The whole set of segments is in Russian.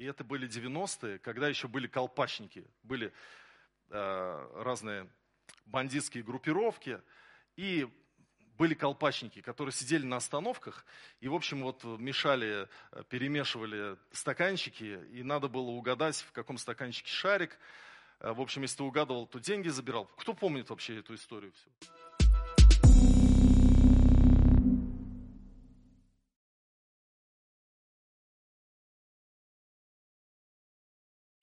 И это были 90-е, когда еще были колпачники, были э, разные бандитские группировки, и были колпачники, которые сидели на остановках и, в общем, вот мешали, э, перемешивали стаканчики, и надо было угадать, в каком стаканчике шарик. Э, в общем, если ты угадывал, то деньги забирал. Кто помнит вообще эту историю всю?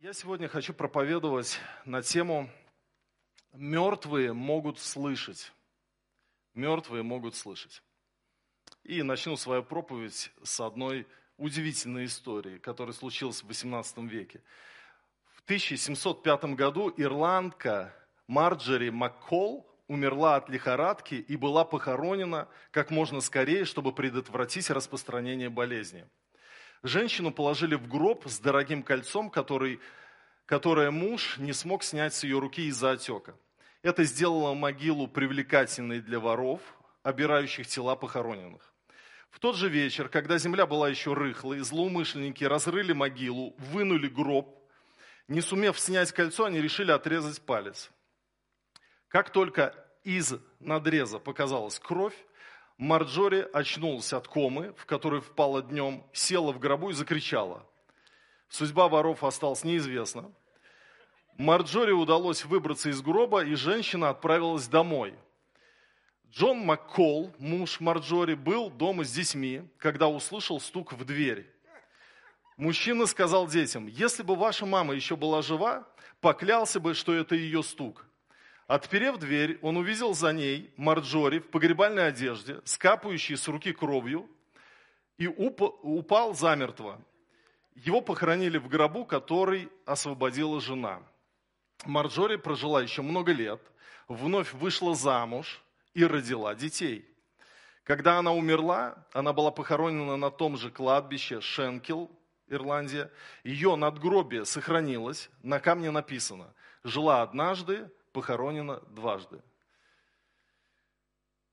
Я сегодня хочу проповедовать на тему «Мертвые могут слышать». Мертвые могут слышать. И начну свою проповедь с одной удивительной истории, которая случилась в XVIII веке. В 1705 году ирландка Марджери Маккол умерла от лихорадки и была похоронена как можно скорее, чтобы предотвратить распространение болезни. Женщину положили в гроб с дорогим кольцом, который, которое муж не смог снять с ее руки из-за отека. Это сделало могилу привлекательной для воров, обирающих тела похороненных. В тот же вечер, когда земля была еще рыхлой, злоумышленники разрыли могилу, вынули гроб. Не сумев снять кольцо, они решили отрезать палец. Как только из надреза показалась кровь, Марджори очнулась от комы, в которой впала днем, села в гробу и закричала. Судьба воров осталась неизвестна. Марджори удалось выбраться из гроба, и женщина отправилась домой. Джон Маккол, муж Марджори, был дома с детьми, когда услышал стук в дверь. Мужчина сказал детям, если бы ваша мама еще была жива, поклялся бы, что это ее стук. Отперев дверь, он увидел за ней Марджори в погребальной одежде, скапающей с руки кровью, и упал замертво. Его похоронили в гробу, который освободила жена. Марджори прожила еще много лет, вновь вышла замуж и родила детей. Когда она умерла, она была похоронена на том же кладбище Шенкел, Ирландия. Ее надгробие сохранилось, на камне написано «Жила однажды, похоронена дважды.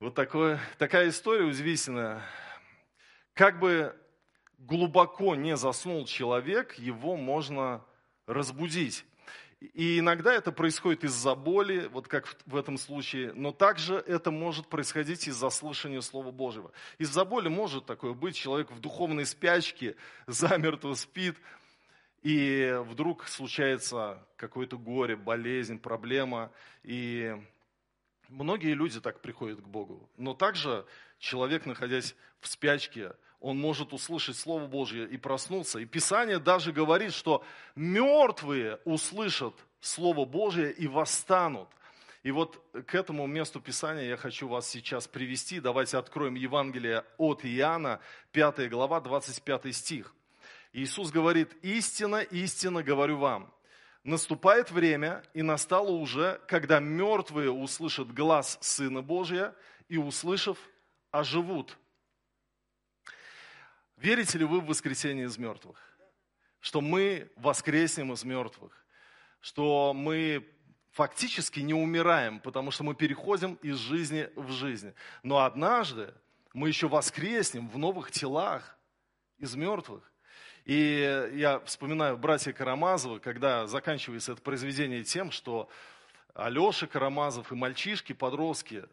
Вот такое, такая история удивительная. Как бы глубоко не заснул человек, его можно разбудить. И иногда это происходит из-за боли, вот как в этом случае, но также это может происходить из-за слышания Слова Божьего. Из-за боли может такое быть, человек в духовной спячке замертво спит, и вдруг случается какое-то горе, болезнь, проблема, и многие люди так приходят к Богу. Но также человек, находясь в спячке, он может услышать Слово Божье и проснуться. И Писание даже говорит, что мертвые услышат Слово Божье и восстанут. И вот к этому месту Писания я хочу вас сейчас привести. Давайте откроем Евангелие от Иоанна, 5 глава, 25 стих. Иисус говорит, истина, истина говорю вам. Наступает время, и настало уже, когда мертвые услышат глаз Сына Божия, и, услышав, оживут. Верите ли вы в воскресение из мертвых? Что мы воскреснем из мертвых? Что мы фактически не умираем, потому что мы переходим из жизни в жизнь. Но однажды мы еще воскреснем в новых телах из мертвых. И я вспоминаю братья Карамазовы, когда заканчивается это произведение тем, что Алеша Карамазов и мальчишки, подростки,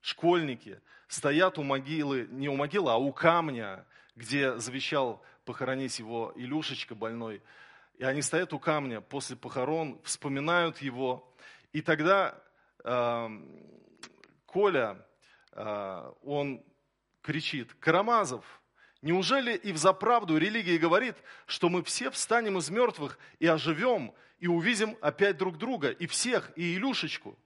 школьники стоят у могилы, не у могилы, а у камня, где завещал похоронить его Илюшечка больной. И они стоят у камня после похорон, вспоминают его. И тогда э, Коля, э, он кричит, Карамазов, Неужели и в заправду религия говорит, что мы все встанем из мертвых и оживем, и увидим опять друг друга, и всех, и Илюшечку?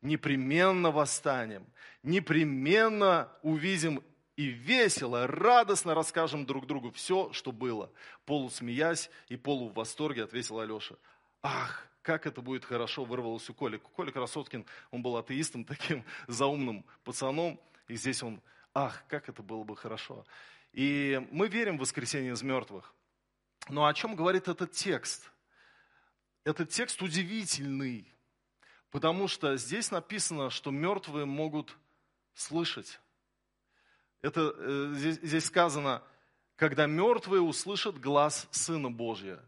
Непременно восстанем, непременно увидим и весело, радостно расскажем друг другу все, что было. Полусмеясь и полу в восторге ответил Алеша. Ах, как это будет хорошо, вырвалось у Коли. Коля Красоткин, он был атеистом, таким заумным пацаном, и здесь он, ах, как это было бы хорошо. И мы верим в воскресение из мертвых. Но о чем говорит этот текст? Этот текст удивительный, потому что здесь написано, что мертвые могут слышать. Это, э, здесь, здесь сказано, когда мертвые услышат глаз Сына Божия.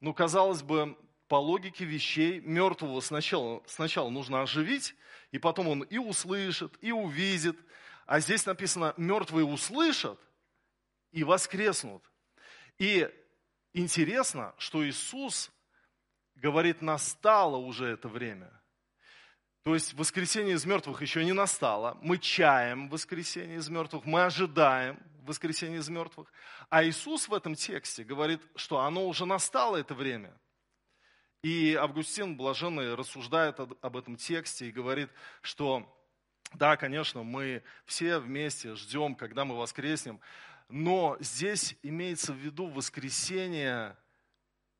Ну, казалось бы, по логике вещей, мертвого сначала, сначала нужно оживить, и потом он и услышит, и увидит. А здесь написано, мертвые услышат и воскреснут. И интересно, что Иисус говорит, настало уже это время. То есть воскресение из мертвых еще не настало. Мы чаем воскресение из мертвых, мы ожидаем воскресение из мертвых. А Иисус в этом тексте говорит, что оно уже настало это время – и Августин Блаженный рассуждает об этом тексте и говорит, что да, конечно, мы все вместе ждем, когда мы воскреснем, но здесь имеется в виду воскресение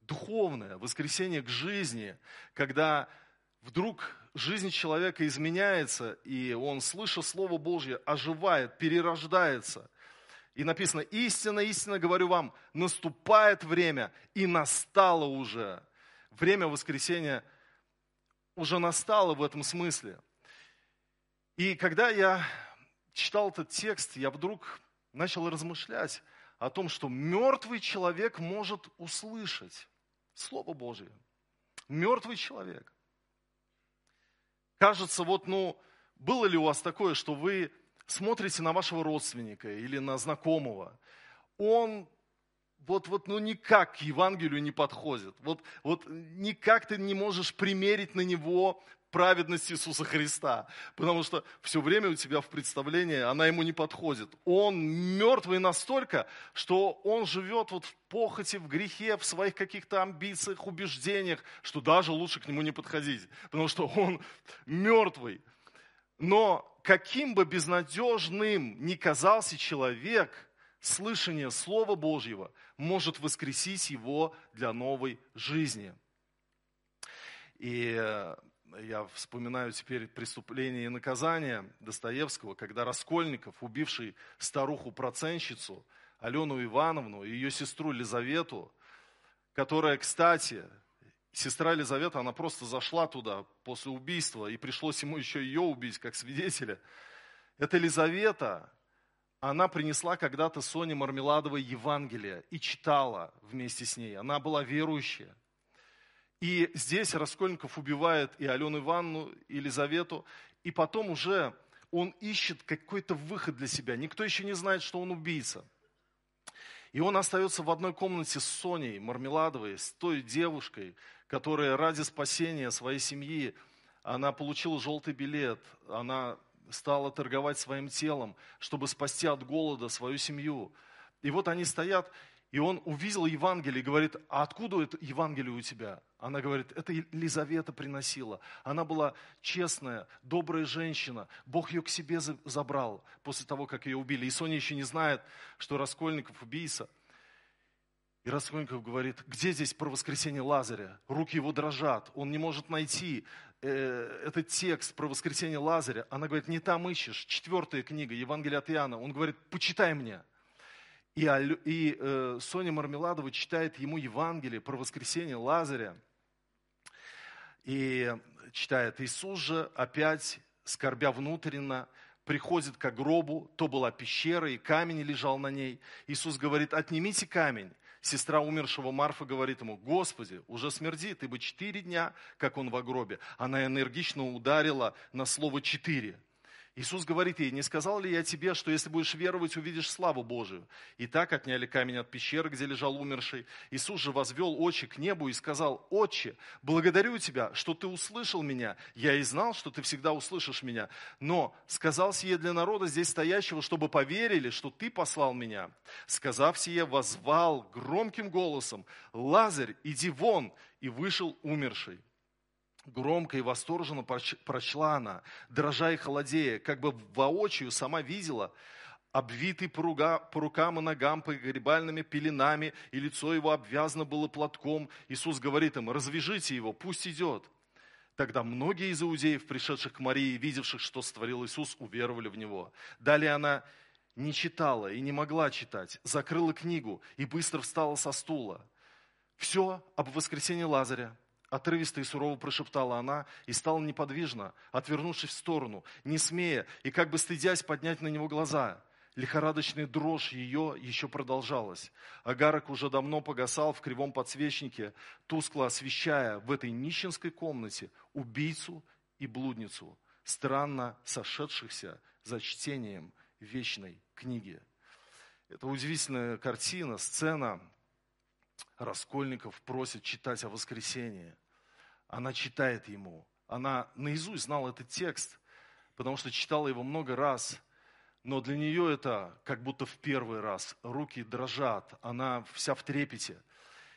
духовное, воскресение к жизни, когда вдруг жизнь человека изменяется, и он, слыша Слово Божье, оживает, перерождается. И написано, истинно, истинно говорю вам, наступает время, и настало уже – время воскресения уже настало в этом смысле. И когда я читал этот текст, я вдруг начал размышлять о том, что мертвый человек может услышать Слово Божье. Мертвый человек. Кажется, вот, ну, было ли у вас такое, что вы смотрите на вашего родственника или на знакомого, он вот, вот ну никак к Евангелию не подходит. Вот, вот никак ты не можешь примерить на него праведность Иисуса Христа, потому что все время у тебя в представлении она ему не подходит. Он мертвый настолько, что он живет вот в похоти, в грехе, в своих каких-то амбициях, убеждениях, что даже лучше к нему не подходить, потому что он мертвый. Но каким бы безнадежным ни казался человек – слышание Слова Божьего может воскресить его для новой жизни. И э, я вспоминаю теперь преступление и наказание Достоевского, когда Раскольников, убивший старуху-проценщицу Алену Ивановну и ее сестру Лизавету, которая, кстати, сестра Лизавета, она просто зашла туда после убийства, и пришлось ему еще ее убить как свидетеля. Эта Лизавета, она принесла когда-то Соне Мармеладовой Евангелие и читала вместе с ней. Она была верующая. И здесь Раскольников убивает и Алену Ивановну, и Елизавету, и потом уже он ищет какой-то выход для себя. Никто еще не знает, что он убийца. И он остается в одной комнате с Соней Мармеладовой, с той девушкой, которая ради спасения своей семьи, она получила желтый билет, она стала торговать своим телом, чтобы спасти от голода свою семью. И вот они стоят, и он увидел Евангелие и говорит, а откуда это Евангелие у тебя? Она говорит, это Елизавета приносила. Она была честная, добрая женщина. Бог ее к себе забрал после того, как ее убили. И Соня еще не знает, что Раскольников убийца. И Раскольников говорит, где здесь про воскресение Лазаря? Руки его дрожат, он не может найти э, этот текст про воскресение Лазаря, она говорит, не там ищешь. Четвертая книга, Евангелие от Иоанна. Он говорит, почитай мне. И, и э, Соня Мармеладова читает ему Евангелие про воскресение Лазаря. И читает, Иисус же опять, скорбя внутренно, приходит к гробу, то была пещера, и камень лежал на ней. Иисус говорит, отнимите камень. Сестра умершего Марфа говорит ему, Господи, уже смердит, ибо четыре дня, как он в гробе. Она энергично ударила на слово «четыре». Иисус говорит ей, не сказал ли я тебе, что если будешь веровать, увидишь славу Божию? И так отняли камень от пещеры, где лежал умерший. Иисус же возвел очи к небу и сказал, «Отче, благодарю тебя, что ты услышал меня. Я и знал, что ты всегда услышишь меня. Но сказал сие для народа здесь стоящего, чтобы поверили, что ты послал меня. Сказав сие, возвал громким голосом, «Лазарь, иди вон!» И вышел умерший. Громко и восторженно прочла она, дрожа и холодея, как бы воочию сама видела, обвитый по, руга, по рукам и ногам погребальными пеленами, и лицо его обвязано было платком. Иисус говорит им, развяжите его, пусть идет. Тогда многие из иудеев, пришедших к Марии, видевших, что створил Иисус, уверовали в Него. Далее она не читала и не могла читать, закрыла книгу и быстро встала со стула. Все об воскресении Лазаря, Отрывисто и сурово прошептала она и стала неподвижно, отвернувшись в сторону, не смея и как бы стыдясь поднять на него глаза. Лихорадочная дрожь ее еще продолжалась. Агарок уже давно погасал в кривом подсвечнике, тускло освещая в этой нищенской комнате убийцу и блудницу, странно сошедшихся за чтением вечной книги. Это удивительная картина, сцена. Раскольников просит читать о воскресении. Она читает ему. Она наизусть знала этот текст, потому что читала его много раз – но для нее это как будто в первый раз. Руки дрожат, она вся в трепете.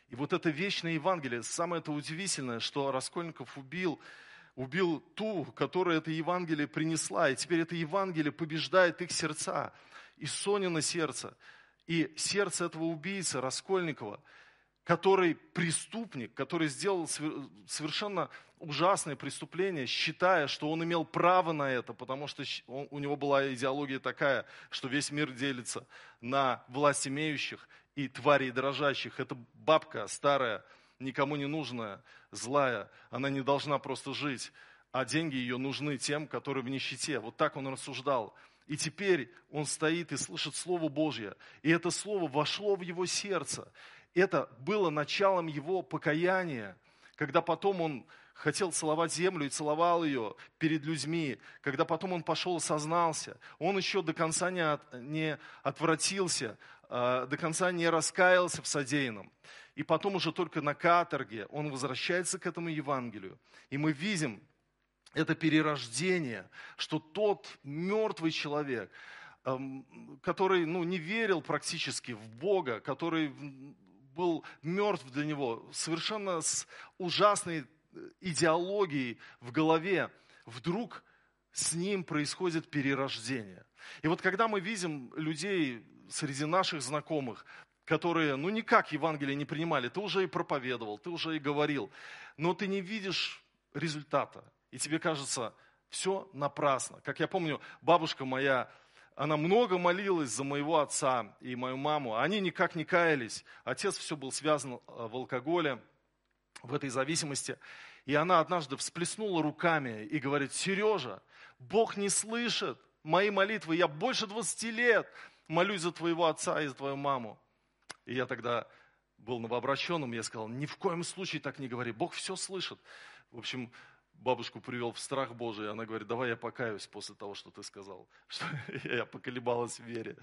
И вот это вечное Евангелие, самое это удивительное, что Раскольников убил, убил ту, которая это Евангелие принесла, и теперь это Евангелие побеждает их сердца, и Сонина сердце, и сердце этого убийцы Раскольникова, который преступник, который сделал совершенно ужасное преступление, считая, что он имел право на это, потому что он, у него была идеология такая, что весь мир делится на власть имеющих и тварей дрожащих. Это бабка старая, никому не нужная, злая, она не должна просто жить, а деньги ее нужны тем, которые в нищете. Вот так он рассуждал. И теперь он стоит и слышит Слово Божье. И это Слово вошло в его сердце. Это было началом его покаяния, когда потом он хотел целовать землю и целовал ее перед людьми, когда потом он пошел и сознался, он еще до конца не, от, не отвратился, э, до конца не раскаялся в содеянном. И потом уже только на каторге он возвращается к этому Евангелию. И мы видим это перерождение, что тот мертвый человек, эм, который ну, не верил практически в Бога, который был мертв для него, совершенно с ужасной идеологией в голове, вдруг с ним происходит перерождение. И вот когда мы видим людей среди наших знакомых, которые, ну, никак Евангелие не принимали, ты уже и проповедовал, ты уже и говорил, но ты не видишь результата, и тебе кажется, все напрасно. Как я помню, бабушка моя, она много молилась за моего отца и мою маму, они никак не каялись. Отец все был связан э, в алкоголе, в этой зависимости. И она однажды всплеснула руками и говорит, Сережа, Бог не слышит мои молитвы, я больше 20 лет молюсь за твоего отца и за твою маму. И я тогда был новообращенным, я сказал, ни в коем случае так не говори, Бог все слышит. В общем, бабушку привел в страх Божий, она говорит, давай я покаюсь после того, что ты сказал, что я поколебалась в вере.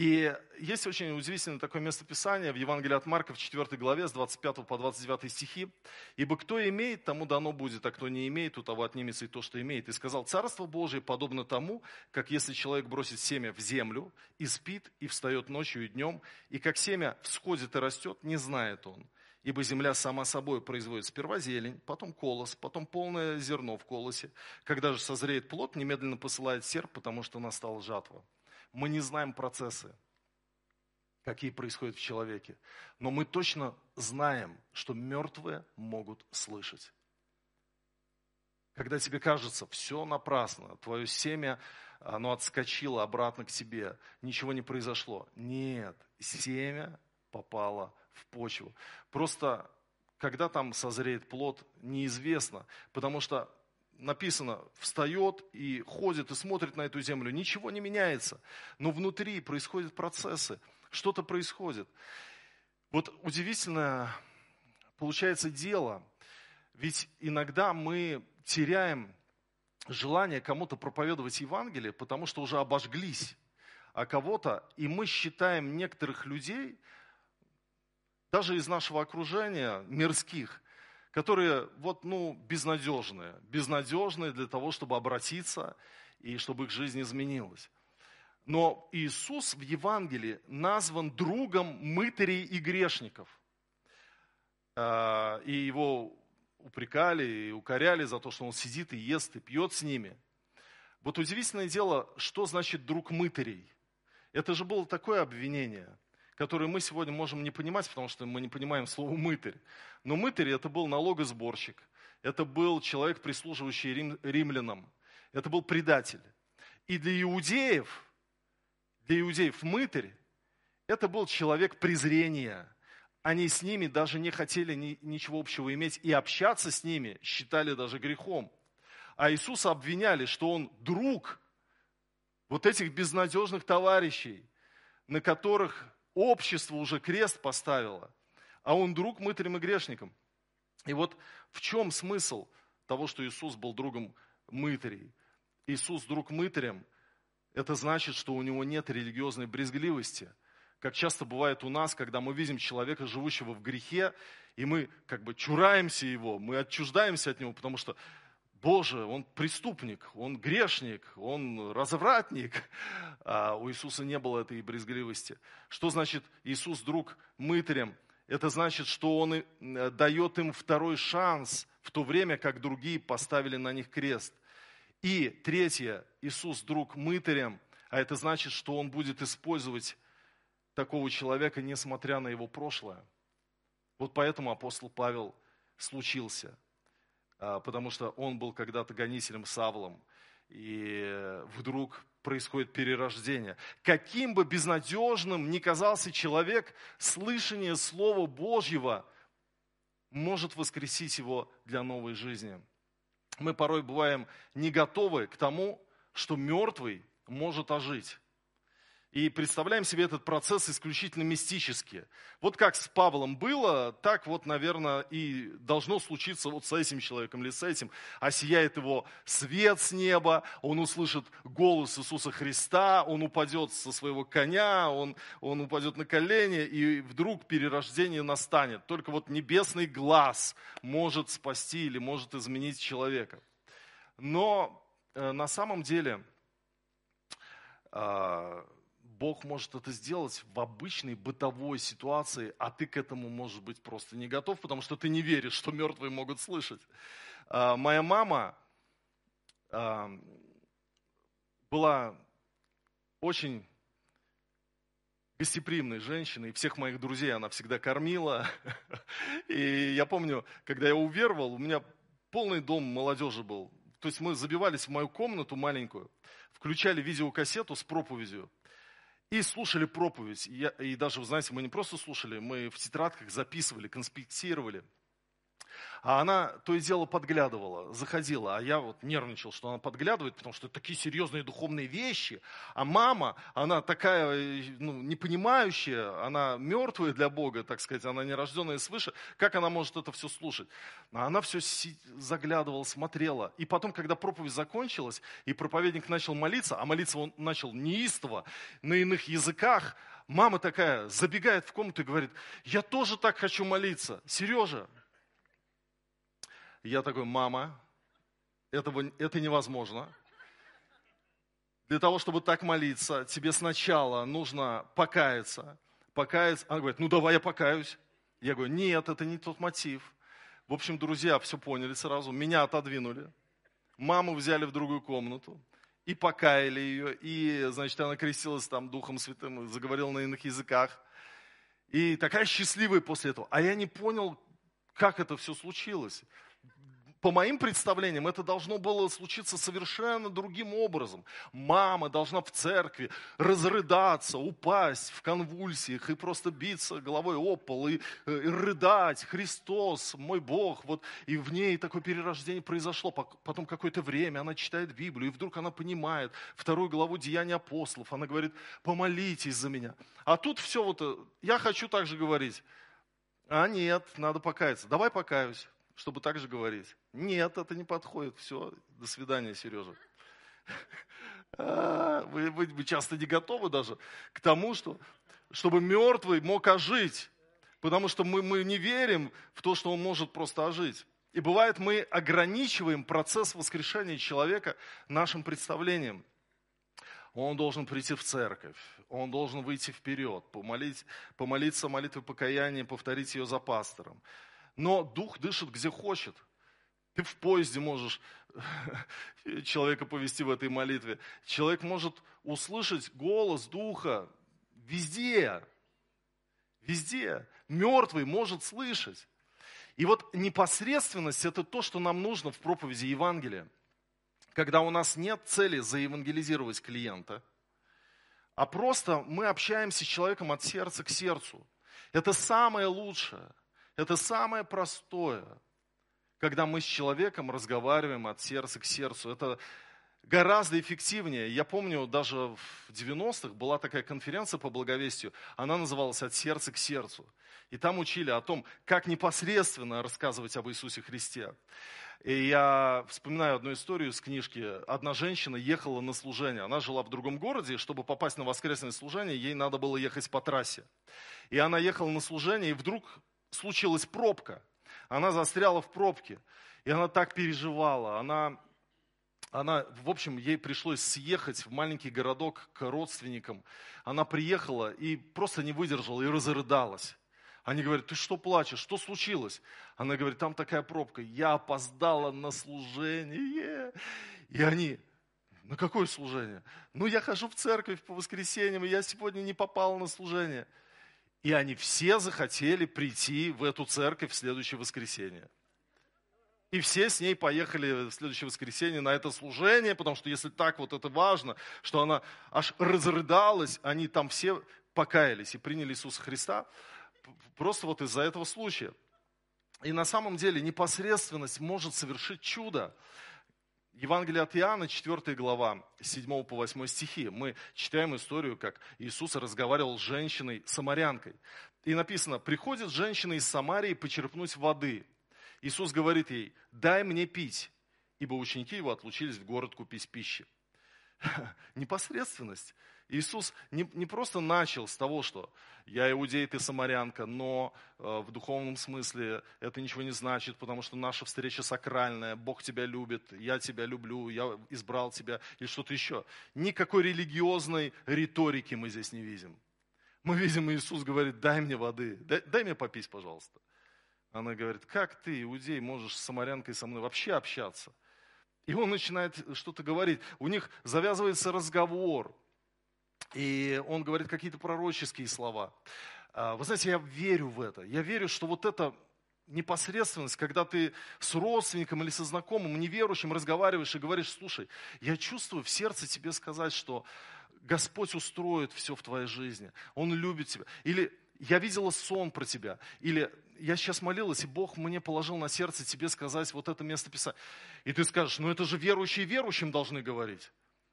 И есть очень удивительное такое местописание в Евангелии от Марка в 4 главе с 25 по 29 стихи. «Ибо кто имеет, тому дано будет, а кто не имеет, у того отнимется и то, что имеет. И сказал, Царство Божие подобно тому, как если человек бросит семя в землю, и спит, и встает ночью и днем, и как семя всходит и растет, не знает он. Ибо земля сама собой производит сперва зелень, потом колос, потом полное зерно в колосе. Когда же созреет плод, немедленно посылает серп, потому что настала жатва». Мы не знаем процессы, какие происходят в человеке. Но мы точно знаем, что мертвые могут слышать. Когда тебе кажется, все напрасно, твое семя, оно отскочило обратно к тебе, ничего не произошло. Нет, семя попало в почву. Просто когда там созреет плод, неизвестно, потому что написано, встает и ходит и смотрит на эту землю, ничего не меняется. Но внутри происходят процессы, что-то происходит. Вот удивительное получается дело, ведь иногда мы теряем желание кому-то проповедовать Евангелие, потому что уже обожглись, а кого-то, и мы считаем некоторых людей, даже из нашего окружения, мирских, которые вот, ну, безнадежные, безнадежные для того, чтобы обратиться и чтобы их жизнь изменилась. Но Иисус в Евангелии назван другом мытарей и грешников. А, и его упрекали и укоряли за то, что он сидит и ест и пьет с ними. Вот удивительное дело, что значит друг мытарей? Это же было такое обвинение – которые мы сегодня можем не понимать, потому что мы не понимаем слово «мытарь». Но мытарь – это был налогосборщик, это был человек, прислуживающий рим, римлянам, это был предатель. И для иудеев, для иудеев мытарь – это был человек презрения. Они с ними даже не хотели ни, ничего общего иметь, и общаться с ними считали даже грехом. А Иисуса обвиняли, что он друг вот этих безнадежных товарищей, на которых общество уже крест поставило, а он друг мытарем и грешником. И вот в чем смысл того, что Иисус был другом мытарей? Иисус друг мытарем, это значит, что у него нет религиозной брезгливости. Как часто бывает у нас, когда мы видим человека, живущего в грехе, и мы как бы чураемся его, мы отчуждаемся от него, потому что Боже, он преступник, он грешник, он развратник. А у Иисуса не было этой брезгливости. Что значит Иисус друг мытарям? Это значит, что он э, дает им второй шанс, в то время как другие поставили на них крест. И третье, Иисус друг мытарям, а это значит, что он будет использовать такого человека, несмотря на его прошлое. Вот поэтому апостол Павел случился – потому что он был когда-то гонителем Савлом, и вдруг происходит перерождение. Каким бы безнадежным ни казался человек, слышание Слова Божьего может воскресить его для новой жизни. Мы порой бываем не готовы к тому, что мертвый может ожить и представляем себе этот процесс исключительно мистически. Вот как с Павлом было, так вот, наверное, и должно случиться вот с этим человеком или с этим. Осияет его свет с неба, он услышит голос Иисуса Христа, он упадет со своего коня, он, он упадет на колени, и вдруг перерождение настанет. Только вот небесный глаз может спасти или может изменить человека. Но э, на самом деле... Э, Бог может это сделать в обычной бытовой ситуации, а ты к этому, может быть, просто не готов, потому что ты не веришь, что мертвые могут слышать. А, моя мама а, была очень гостеприимной женщиной, и всех моих друзей она всегда кормила. И я помню, когда я уверовал, у меня полный дом молодежи был. То есть мы забивались в мою комнату маленькую, включали видеокассету с проповедью, и слушали проповедь. И, я, и даже, вы знаете, мы не просто слушали, мы в тетрадках записывали, конспектировали. А она то и дело подглядывала, заходила, а я вот нервничал, что она подглядывает, потому что такие серьезные духовные вещи. А мама, она такая ну, непонимающая, она мертвая для Бога, так сказать, она нерожденная свыше. Как она может это все слушать? А она все заглядывала, смотрела. И потом, когда проповедь закончилась, и проповедник начал молиться, а молиться он начал неистово, на иных языках, мама такая забегает в комнату и говорит, я тоже так хочу молиться. Сережа, я такой, мама, этого, это невозможно. Для того, чтобы так молиться, тебе сначала нужно покаяться. Покаяться. Она говорит, ну давай я покаюсь. Я говорю, нет, это не тот мотив. В общем, друзья все поняли сразу. Меня отодвинули. Маму взяли в другую комнату и покаяли ее. И, значит, она крестилась там Духом Святым, заговорила на иных языках. И такая счастливая после этого. А я не понял, как это все случилось по моим представлениям, это должно было случиться совершенно другим образом. Мама должна в церкви разрыдаться, упасть в конвульсиях и просто биться головой о пол и, э, и рыдать. Христос, мой Бог. Вот, и в ней такое перерождение произошло. Потом какое-то время она читает Библию, и вдруг она понимает вторую главу Деяния апостолов. Она говорит, помолитесь за меня. А тут все вот, э, я хочу так же говорить. А нет, надо покаяться. Давай покаюсь чтобы так же говорить. Нет, это не подходит. Все, до свидания, Сережа. А, вы, вы, часто не готовы даже к тому, что, чтобы мертвый мог ожить. Потому что мы, мы не верим в то, что он может просто ожить. И бывает, мы ограничиваем процесс воскрешения человека нашим представлением. Он должен прийти в церковь, он должен выйти вперед, помолить, помолиться молитвой покаяния, повторить ее за пастором но дух дышит где хочет. Ты в поезде можешь человека повести в этой молитве. Человек может услышать голос духа везде. Везде. Мертвый может слышать. И вот непосредственность – это то, что нам нужно в проповеди Евангелия. Когда у нас нет цели заевангелизировать клиента, а просто мы общаемся с человеком от сердца к сердцу. Это самое лучшее. Это самое простое, когда мы с человеком разговариваем от сердца к сердцу. Это, гораздо эффективнее. Я помню, даже в 90-х была такая конференция по благовестию, она называлась «От сердца к сердцу». И там учили о том, как непосредственно рассказывать об Иисусе Христе. И я вспоминаю одну историю с книжки. Одна женщина ехала на служение. Она жила в другом городе, и чтобы попасть на воскресное служение, ей надо было ехать по трассе. И она ехала на служение, и вдруг случилась пробка. Она застряла в пробке. И она так переживала. Она, она, в общем, ей пришлось съехать в маленький городок к родственникам. Она приехала и просто не выдержала и разрыдалась. Они говорят, ты что плачешь, что случилось? Она говорит, там такая пробка, я опоздала на служение. И они, на какое служение? Ну, я хожу в церковь по воскресеньям, и я сегодня не попала на служение. И они все захотели прийти в эту церковь в следующее воскресенье. И все с ней поехали в следующее воскресенье на это служение, потому что если так вот это важно, что она аж разрыдалась, они там все покаялись и приняли Иисуса Христа просто вот из-за этого случая. И на самом деле непосредственность может совершить чудо. Евангелие от Иоанна, 4 глава, 7 по 8 стихи. Мы читаем историю, как Иисус разговаривал с женщиной-самарянкой. И написано, приходит женщина из Самарии почерпнуть воды. Иисус говорит ей, дай мне пить, ибо ученики его отлучились в город купить пищи. Непосредственность. Иисус не, не просто начал с того, что я иудей, ты самарянка, но э, в духовном смысле это ничего не значит, потому что наша встреча сакральная, Бог тебя любит, я тебя люблю, я избрал тебя или что-то еще. Никакой религиозной риторики мы здесь не видим. Мы видим, Иисус говорит, дай мне воды, дай, дай мне попить, пожалуйста. Она говорит, как ты, иудей, можешь с самарянкой со мной вообще общаться? И он начинает что-то говорить. У них завязывается разговор. И он говорит какие-то пророческие слова. А, вы знаете, я верю в это. Я верю, что вот это непосредственность, когда ты с родственником или со знакомым, неверующим разговариваешь и говоришь, слушай, я чувствую в сердце тебе сказать, что Господь устроит все в твоей жизни, Он любит тебя. Или я видела сон про тебя. Или я сейчас молилась, и Бог мне положил на сердце тебе сказать вот это место писать. И ты скажешь, ну это же верующие верующим должны говорить.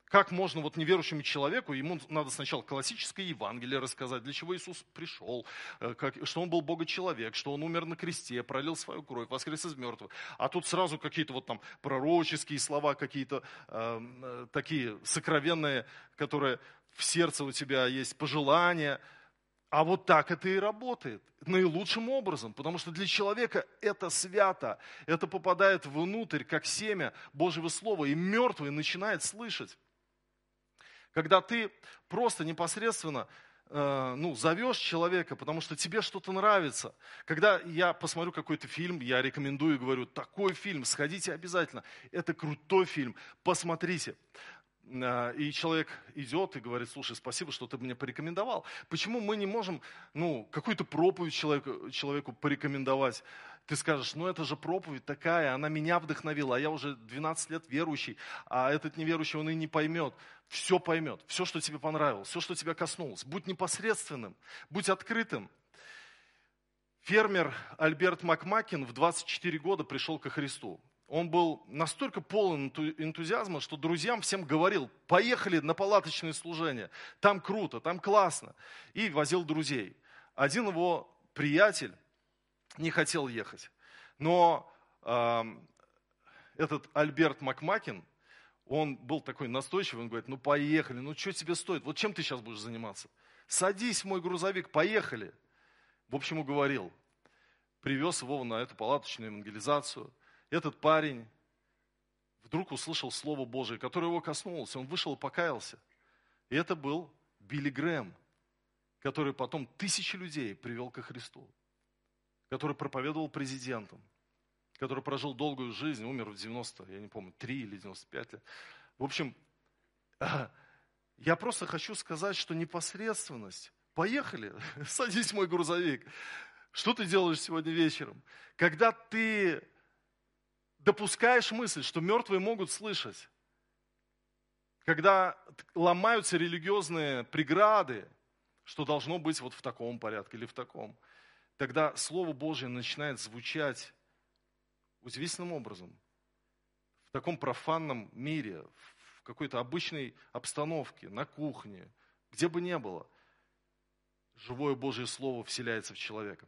Как можно вот неверующему человеку, ему надо сначала классическое Евангелие рассказать, для чего Иисус пришел, э, как, что Он был Бога-человек, что Он умер на кресте, пролил свою кровь, воскрес из мертвых. А тут сразу какие-то вот там пророческие слова, какие-то э, э, такие сокровенные, которые в сердце у тебя есть пожелания. А вот так это и работает, наилучшим образом, потому что для человека это свято, это попадает внутрь, как семя Божьего Слова, и мертвый начинает слышать. Когда ты просто непосредственно э, ну, зовешь человека, потому что тебе что-то нравится. Когда я посмотрю какой-то фильм, я рекомендую, говорю, такой фильм, сходите обязательно. Это крутой фильм, посмотрите. Э, и человек идет и говорит, слушай, спасибо, что ты мне порекомендовал. Почему мы не можем ну, какую-то проповедь человеку, человеку порекомендовать? Ты скажешь, ну это же проповедь такая, она меня вдохновила, а я уже 12 лет верующий, а этот неверующий, он и не поймет. Все поймет, все, что тебе понравилось, все, что тебя коснулось. Будь непосредственным, будь открытым. Фермер Альберт Макмакин в 24 года пришел ко Христу. Он был настолько полон энтузиазма, что друзьям всем говорил, поехали на палаточное служение, там круто, там классно. И возил друзей. Один его приятель, не хотел ехать. Но э, этот Альберт Макмакин, он был такой настойчивый, он говорит, ну поехали, ну что тебе стоит, вот чем ты сейчас будешь заниматься? Садись в мой грузовик, поехали. В общем, уговорил. Привез его на эту палаточную евангелизацию. Этот парень вдруг услышал Слово Божие, которое его коснулось. Он вышел и покаялся. И это был Билли Грэм, который потом тысячи людей привел ко Христу который проповедовал президентом, который прожил долгую жизнь, умер в 90, я не помню, 3 или 95 лет. В общем, я просто хочу сказать, что непосредственность. Поехали, садись мой грузовик. Что ты делаешь сегодня вечером? Когда ты допускаешь мысль, что мертвые могут слышать, когда ломаются религиозные преграды, что должно быть вот в таком порядке или в таком – тогда Слово Божье начинает звучать удивительным образом. В таком профанном мире, в какой-то обычной обстановке, на кухне, где бы ни было, живое Божье Слово вселяется в человека.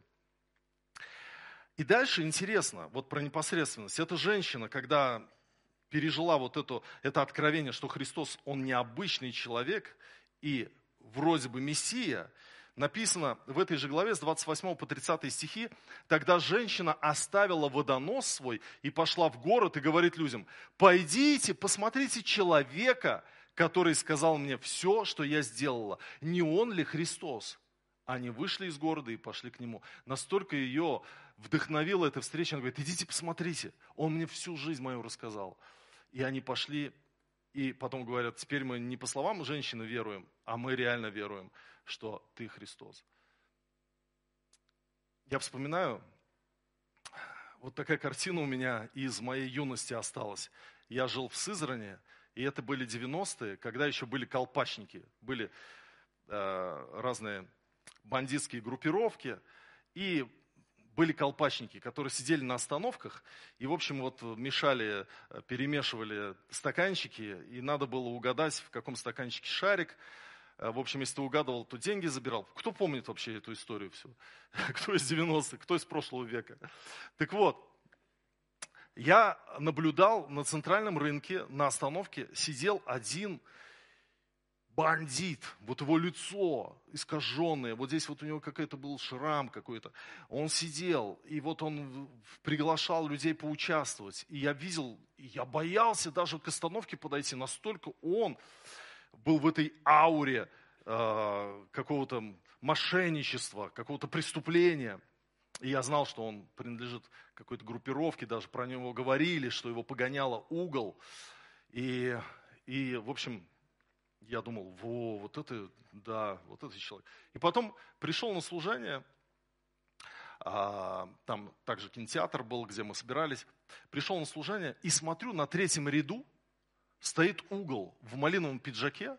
И дальше интересно, вот про непосредственность. Эта женщина, когда пережила вот это, это откровение, что Христос, Он необычный человек и вроде бы Мессия, написано в этой же главе с 28 по 30 стихи, тогда женщина оставила водонос свой и пошла в город и говорит людям, пойдите, посмотрите человека, который сказал мне все, что я сделала. Не он ли Христос? Они вышли из города и пошли к нему. Настолько ее вдохновила эта встреча, она говорит, идите посмотрите, он мне всю жизнь мою рассказал. И они пошли, и потом говорят, теперь мы не по словам женщины веруем, а мы реально веруем, что ты Христос. Я вспоминаю, вот такая картина у меня из моей юности осталась. Я жил в Сызране, и это были 90-е, когда еще были колпачники, были э, разные бандитские группировки, и были колпачники, которые сидели на остановках и, в общем, вот мешали, э, перемешивали стаканчики, и надо было угадать, в каком стаканчике шарик. Э, в общем, если ты угадывал, то деньги забирал. Кто помнит вообще эту историю всю? Кто из 90-х, кто из прошлого века? Так вот, я наблюдал на центральном рынке, на остановке, сидел один бандит, вот его лицо искаженное, вот здесь вот у него какой-то был шрам какой-то. Он сидел, и вот он приглашал людей поучаствовать. И я видел, я боялся даже к остановке подойти, настолько он был в этой ауре э, какого-то мошенничества, какого-то преступления. И я знал, что он принадлежит какой-то группировке, даже про него говорили, что его погоняло угол. И, и в общем, я думал, во, вот это, да, вот это человек. И потом пришел на служение, а, там также кинотеатр был, где мы собирались. Пришел на служение и смотрю, на третьем ряду стоит угол в малиновом пиджаке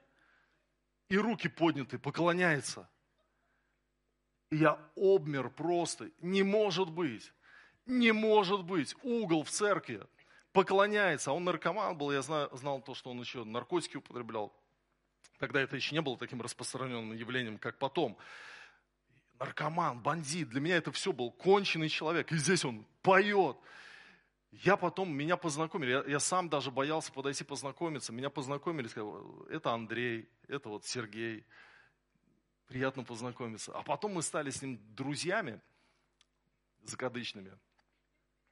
и руки подняты, поклоняется. И я обмер просто. Не может быть. Не может быть. Угол в церкви поклоняется. Он наркоман был, я знал, знал то, что он еще наркотики употреблял. Тогда это еще не было таким распространенным явлением, как потом. Наркоман, бандит, для меня это все был конченый человек. И здесь он поет. Я потом, меня познакомили, я, я сам даже боялся подойти познакомиться. Меня познакомили, сказали, это Андрей, это вот Сергей. Приятно познакомиться. А потом мы стали с ним друзьями закадычными.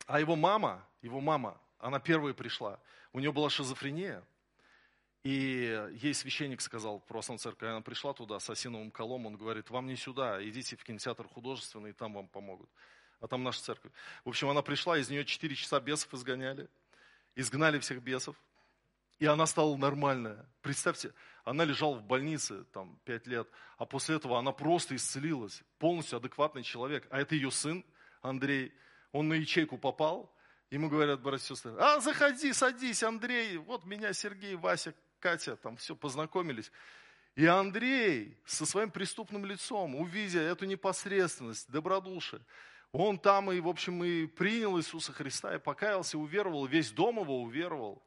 А его мама, его мама, она первая пришла. У нее была шизофрения. И ей священник сказал, православная церковь, она пришла туда с осиновым колом, он говорит, вам не сюда, идите в кинотеатр художественный, там вам помогут. А там наша церковь. В общем, она пришла, из нее 4 часа бесов изгоняли, изгнали всех бесов, и она стала нормальная. Представьте, она лежала в больнице там 5 лет, а после этого она просто исцелилась, полностью адекватный человек. А это ее сын Андрей, он на ячейку попал, Ему говорят, братья и сестры, а заходи, садись, Андрей, вот меня Сергей, Вася, Катя, там все, познакомились. И Андрей со своим преступным лицом, увидя эту непосредственность, добродушие, он там и, в общем, и принял Иисуса Христа, и покаялся, и уверовал, весь дом его уверовал.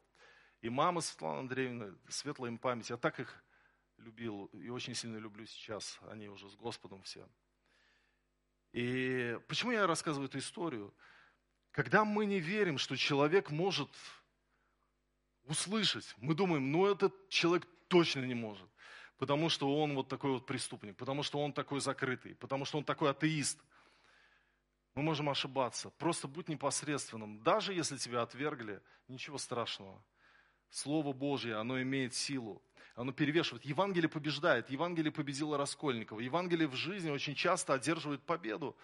И мама Светлана Андреевна, светлая им память, я так их любил и очень сильно люблю сейчас, они уже с Господом все. И почему я рассказываю эту историю? Когда мы не верим, что человек может услышать. Мы думаем, ну этот человек точно не может, потому что он вот такой вот преступник, потому что он такой закрытый, потому что он такой атеист. Мы можем ошибаться. Просто будь непосредственным. Даже если тебя отвергли, ничего страшного. Слово Божье, оно имеет силу. Оно перевешивает. Евангелие побеждает. Евангелие победило Раскольникова. Евангелие в жизни очень часто одерживает победу.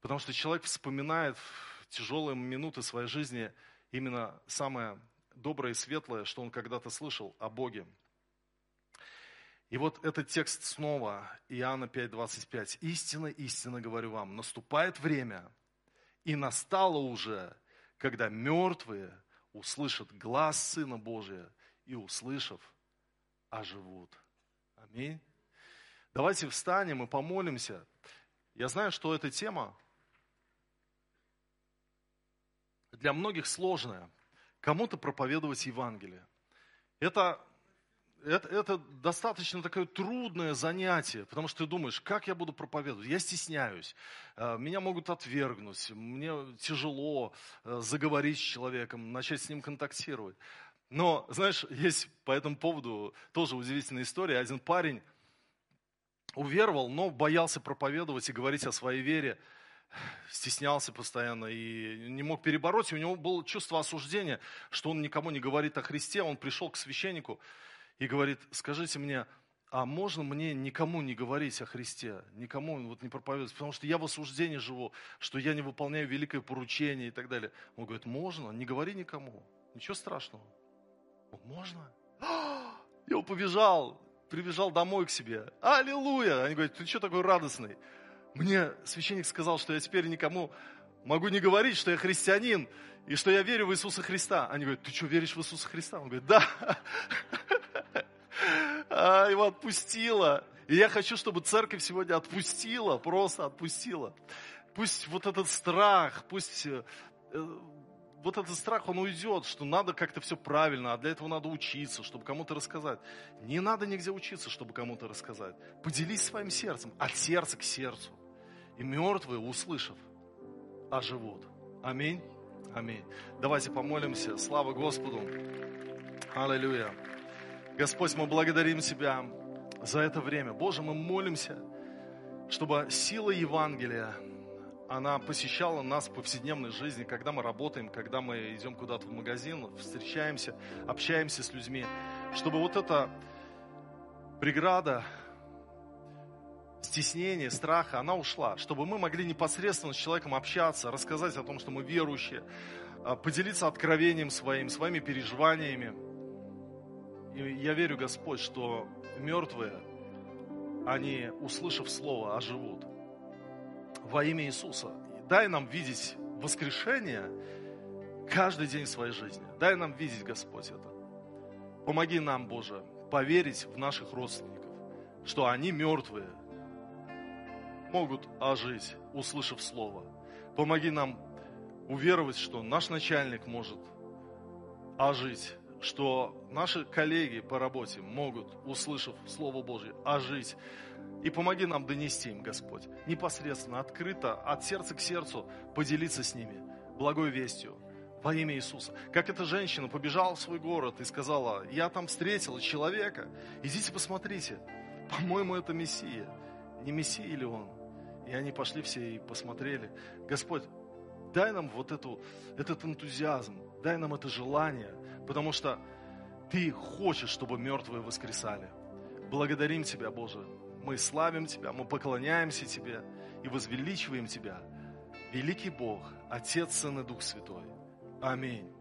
Потому что человек вспоминает в тяжелые минуты своей жизни именно самое доброе и светлое, что он когда-то слышал о Боге. И вот этот текст снова, Иоанна 5:25. «Истинно, истинно говорю вам, наступает время, и настало уже, когда мертвые услышат глаз Сына Божия, и, услышав, оживут». Аминь. Давайте встанем и помолимся. Я знаю, что эта тема для многих сложная – Кому-то проповедовать Евангелие. Это, это, это достаточно такое трудное занятие, потому что ты думаешь, как я буду проповедовать? Я стесняюсь, э, меня могут отвергнуть, мне тяжело э, заговорить с человеком, начать с ним контактировать. Но, знаешь, есть по этому поводу тоже удивительная история. Один парень уверовал, но боялся проповедовать и говорить о своей вере, стеснялся постоянно и не мог перебороть. И у него было чувство осуждения, что он никому не говорит о Христе. Он пришел к священнику и говорит, скажите мне, а можно мне никому не говорить о Христе, никому вот не проповедовать, потому что я в осуждении живу, что я не выполняю великое поручение и так далее. Он говорит, можно, не говори никому, ничего страшного. Можно? Я побежал, прибежал домой к себе. Аллилуйя! Они говорят, ты что такой радостный? Мне священник сказал, что я теперь никому могу не говорить, что я христианин и что я верю в Иисуса Христа. Они говорят, ты что, веришь в Иисуса Христа? Он говорит, да. А, его отпустило. И я хочу, чтобы церковь сегодня отпустила, просто отпустила. Пусть вот этот страх, пусть э, вот этот страх, он уйдет, что надо как-то все правильно, а для этого надо учиться, чтобы кому-то рассказать. Не надо нигде учиться, чтобы кому-то рассказать. Поделись своим сердцем, от сердца к сердцу. И мертвые, услышав, оживут. Аминь. Аминь. Давайте помолимся. Слава Господу. Аллилуйя. Господь, мы благодарим Тебя за это время. Боже, мы молимся, чтобы сила Евангелия, она посещала нас в повседневной жизни, когда мы работаем, когда мы идем куда-то в магазин, встречаемся, общаемся с людьми, чтобы вот эта преграда, стеснение, страха, она ушла, чтобы мы могли непосредственно с человеком общаться, рассказать о том, что мы верующие, а, поделиться откровением своим, своими переживаниями. И я верю, Господь, что мертвые, они, услышав Слово, оживут во имя Иисуса. Дай нам видеть воскрешение каждый день своей жизни. Дай нам видеть, Господь, это. Помоги нам, Боже, поверить в наших родственников, что они мертвые, могут ожить, услышав Слово. Помоги нам уверовать, что наш начальник может ожить, что наши коллеги по работе могут, услышав Слово Божье, ожить, и помоги нам донести им, Господь, непосредственно, открыто, от сердца к сердцу поделиться с ними благой вестью во имя Иисуса. Как эта женщина побежала в свой город и сказала, я там встретила человека, идите посмотрите, по-моему, это Мессия. Не Мессия ли он? И они пошли все и посмотрели. Господь, дай нам вот эту, этот энтузиазм, дай нам это желание, потому что Ты хочешь, чтобы мертвые воскресали. Благодарим Тебя, Боже, мы славим Тебя, мы поклоняемся Тебе и возвеличиваем Тебя. Великий Бог, Отец, Сын и Дух Святой. Аминь.